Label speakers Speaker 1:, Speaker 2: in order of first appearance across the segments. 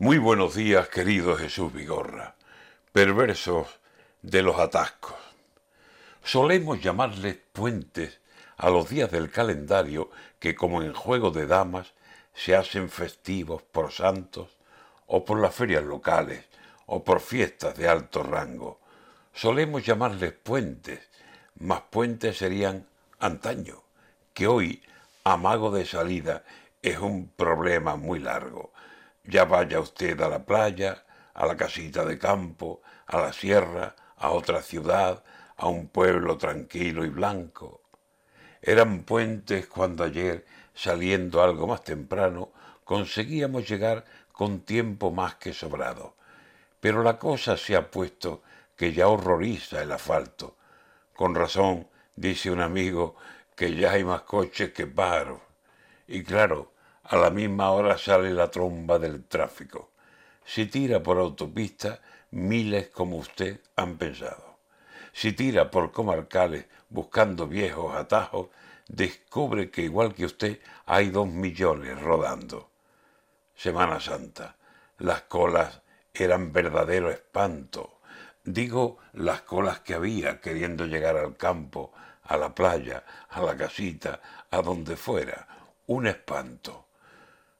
Speaker 1: Muy buenos días, querido Jesús Vigorra, perversos de los atascos. Solemos llamarles puentes a los días del calendario que, como en juego de damas, se hacen festivos por santos o por las ferias locales o por fiestas de alto rango. Solemos llamarles puentes, más puentes serían antaño, que hoy, amago de salida, es un problema muy largo. Ya vaya usted a la playa, a la casita de campo, a la sierra, a otra ciudad, a un pueblo tranquilo y blanco. Eran puentes cuando ayer, saliendo algo más temprano, conseguíamos llegar con tiempo más que sobrado. Pero la cosa se ha puesto que ya horroriza el asfalto. Con razón, dice un amigo, que ya hay más coches que paros. Y claro, a la misma hora sale la tromba del tráfico. Si tira por autopista, miles como usted han pensado. Si tira por comarcales buscando viejos atajos, descubre que igual que usted hay dos millones rodando. Semana Santa. Las colas eran verdadero espanto. Digo las colas que había queriendo llegar al campo, a la playa, a la casita, a donde fuera. Un espanto.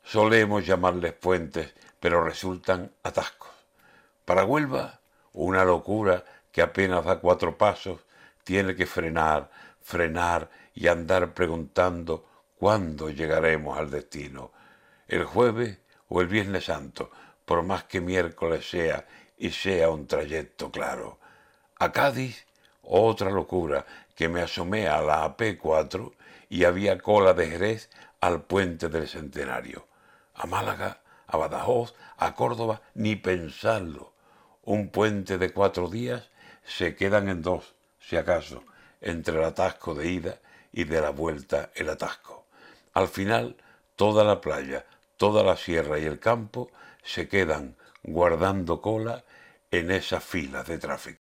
Speaker 1: Solemos llamarles puentes, pero resultan atascos. Para Huelva, una locura que apenas da cuatro pasos, tiene que frenar, frenar y andar preguntando cuándo llegaremos al destino. El jueves o el Viernes Santo, por más que miércoles sea y sea un trayecto claro. A Cádiz, otra locura, que me asomé a la AP4 y había cola de Jerez al puente del Centenario. A Málaga, a Badajoz, a Córdoba, ni pensarlo. Un puente de cuatro días se quedan en dos, si acaso, entre el atasco de ida y de la vuelta el atasco. Al final, toda la playa, toda la sierra y el campo se quedan guardando cola en esas filas de tráfico.